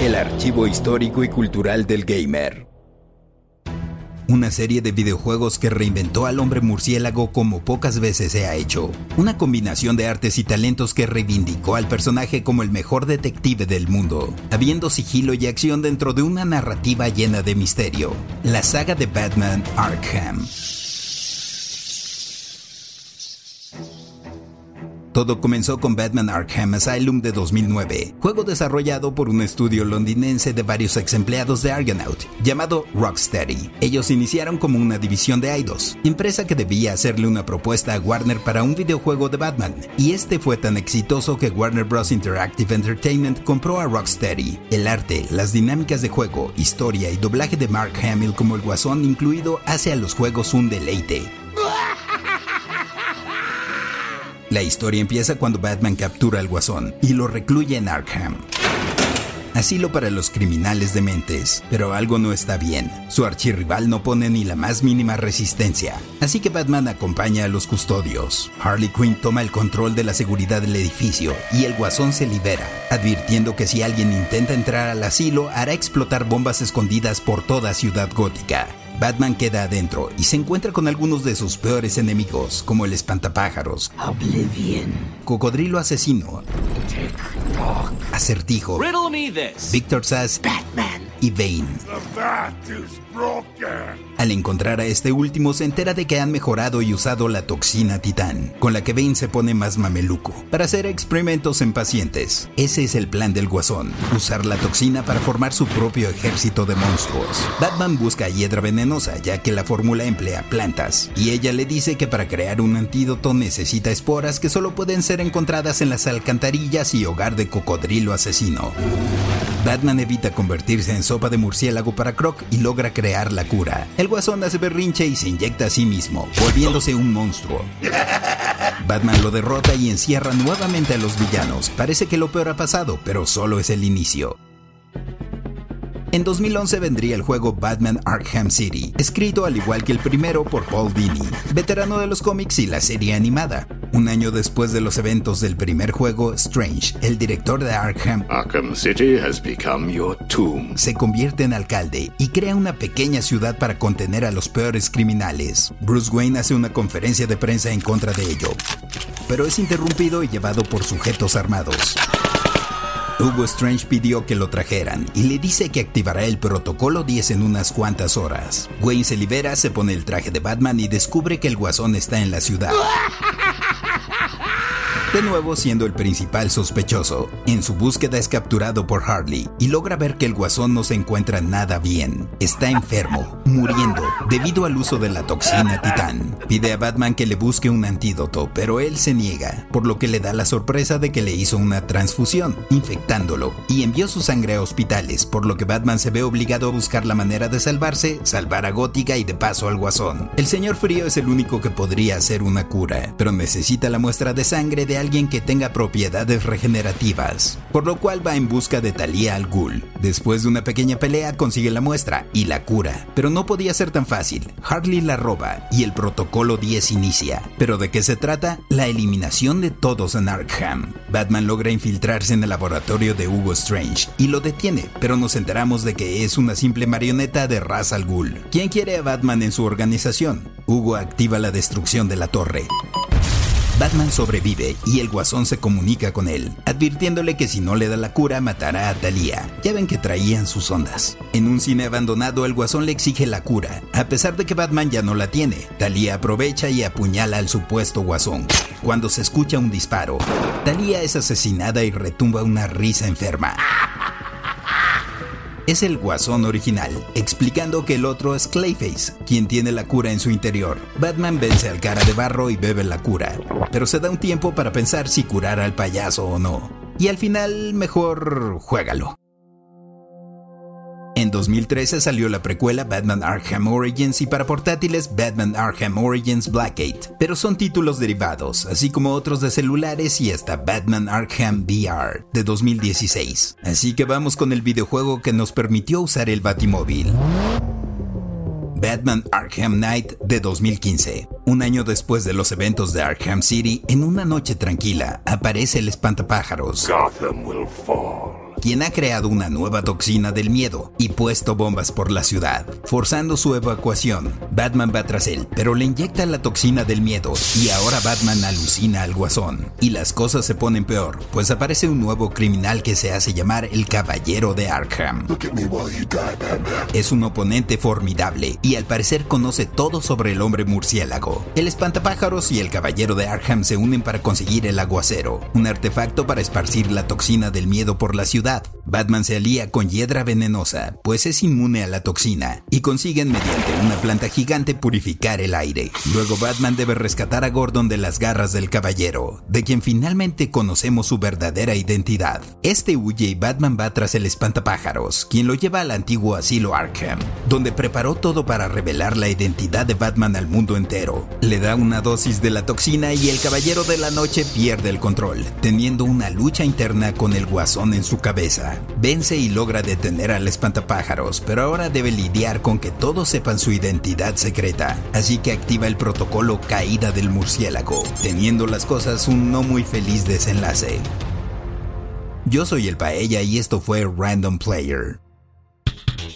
El archivo histórico y cultural del gamer. Una serie de videojuegos que reinventó al hombre murciélago como pocas veces se ha hecho. Una combinación de artes y talentos que reivindicó al personaje como el mejor detective del mundo, habiendo sigilo y acción dentro de una narrativa llena de misterio. La saga de Batman Arkham. Todo comenzó con Batman Arkham Asylum de 2009, juego desarrollado por un estudio londinense de varios ex empleados de Argonaut, llamado Rocksteady. Ellos iniciaron como una división de Eidos, empresa que debía hacerle una propuesta a Warner para un videojuego de Batman, y este fue tan exitoso que Warner Bros. Interactive Entertainment compró a Rocksteady. El arte, las dinámicas de juego, historia y doblaje de Mark Hamill como el guasón incluido hace a los juegos un deleite. La historia empieza cuando Batman captura al guasón y lo recluye en Arkham. Asilo para los criminales dementes, pero algo no está bien. Su archirrival no pone ni la más mínima resistencia, así que Batman acompaña a los custodios. Harley Quinn toma el control de la seguridad del edificio y el guasón se libera, advirtiendo que si alguien intenta entrar al asilo hará explotar bombas escondidas por toda Ciudad Gótica. Batman queda adentro y se encuentra con algunos de sus peores enemigos, como el espantapájaros, Oblivion, Cocodrilo Asesino, Acertijo, Riddle me this. Victor Sass. Batman, y Bane. Al encontrar a este último se entera de que han mejorado y usado la toxina titán, con la que Bane se pone más mameluco, para hacer experimentos en pacientes. Ese es el plan del guasón, usar la toxina para formar su propio ejército de monstruos. Batman busca a Hiedra Venenosa ya que la fórmula emplea plantas, y ella le dice que para crear un antídoto necesita esporas que solo pueden ser encontradas en las alcantarillas y hogar de cocodrilo asesino. Batman evita convertirse en sopa de murciélago para Croc y logra crear la cura. El guasón hace berrinche y se inyecta a sí mismo, volviéndose un monstruo. Batman lo derrota y encierra nuevamente a los villanos. Parece que lo peor ha pasado, pero solo es el inicio. En 2011 vendría el juego Batman Arkham City, escrito al igual que el primero por Paul Dini, veterano de los cómics y la serie animada. Un año después de los eventos del primer juego, Strange, el director de Arkham, Arkham City has become your tomb. se convierte en alcalde y crea una pequeña ciudad para contener a los peores criminales. Bruce Wayne hace una conferencia de prensa en contra de ello, pero es interrumpido y llevado por sujetos armados. Hugo Strange pidió que lo trajeran y le dice que activará el protocolo 10 en unas cuantas horas. Wayne se libera, se pone el traje de Batman y descubre que el guasón está en la ciudad. De nuevo siendo el principal sospechoso, en su búsqueda es capturado por Harley y logra ver que el guasón no se encuentra nada bien. Está enfermo, muriendo, debido al uso de la toxina titán. Pide a Batman que le busque un antídoto, pero él se niega, por lo que le da la sorpresa de que le hizo una transfusión, infectándolo, y envió su sangre a hospitales, por lo que Batman se ve obligado a buscar la manera de salvarse, salvar a Gótica y de paso al guasón. El señor frío es el único que podría hacer una cura, pero necesita la muestra de sangre de alguien que tenga propiedades regenerativas, por lo cual va en busca de Talia al Ghul. Después de una pequeña pelea consigue la muestra y la cura, pero no podía ser tan fácil. Harley la roba y el protocolo 10 inicia. ¿Pero de qué se trata? La eliminación de todos en Arkham. Batman logra infiltrarse en el laboratorio de Hugo Strange y lo detiene, pero nos enteramos de que es una simple marioneta de Ra's al Ghul. ¿Quién quiere a Batman en su organización? Hugo activa la destrucción de la torre. Batman sobrevive y el guasón se comunica con él, advirtiéndole que si no le da la cura matará a Talia. Ya ven que traían sus ondas. En un cine abandonado el guasón le exige la cura, a pesar de que Batman ya no la tiene. Talia aprovecha y apuñala al supuesto guasón. Cuando se escucha un disparo, Talia es asesinada y retumba una risa enferma. Es el guasón original, explicando que el otro es Clayface, quien tiene la cura en su interior. Batman vence al cara de barro y bebe la cura, pero se da un tiempo para pensar si curar al payaso o no. Y al final, mejor juégalo. En 2013 salió la precuela Batman Arkham Origins y para portátiles Batman Arkham Origins Blackgate, pero son títulos derivados, así como otros de celulares y hasta Batman Arkham VR de 2016. Así que vamos con el videojuego que nos permitió usar el Batimóvil. Batman Arkham Knight de 2015. Un año después de los eventos de Arkham City, en una noche tranquila, aparece el espantapájaros. Gotham will fall. Quien ha creado una nueva toxina del miedo y puesto bombas por la ciudad. Forzando su evacuación, Batman va tras él, pero le inyecta la toxina del miedo y ahora Batman alucina al guasón. Y las cosas se ponen peor, pues aparece un nuevo criminal que se hace llamar el Caballero de Arkham. Es un oponente formidable y al parecer conoce todo sobre el hombre murciélago. El espantapájaros y el Caballero de Arkham se unen para conseguir el aguacero, un artefacto para esparcir la toxina del miedo por la ciudad. Batman se alía con Hiedra Venenosa, pues es inmune a la toxina, y consiguen mediante una planta gigante purificar el aire. Luego Batman debe rescatar a Gordon de las garras del caballero, de quien finalmente conocemos su verdadera identidad. Este huye y Batman va tras el espantapájaros, quien lo lleva al antiguo asilo Arkham, donde preparó todo para revelar la identidad de Batman al mundo entero. Le da una dosis de la toxina y el caballero de la noche pierde el control, teniendo una lucha interna con el guasón en su Vence y logra detener al espantapájaros, pero ahora debe lidiar con que todos sepan su identidad secreta, así que activa el protocolo Caída del Murciélago, teniendo las cosas un no muy feliz desenlace. Yo soy el Paella y esto fue Random Player.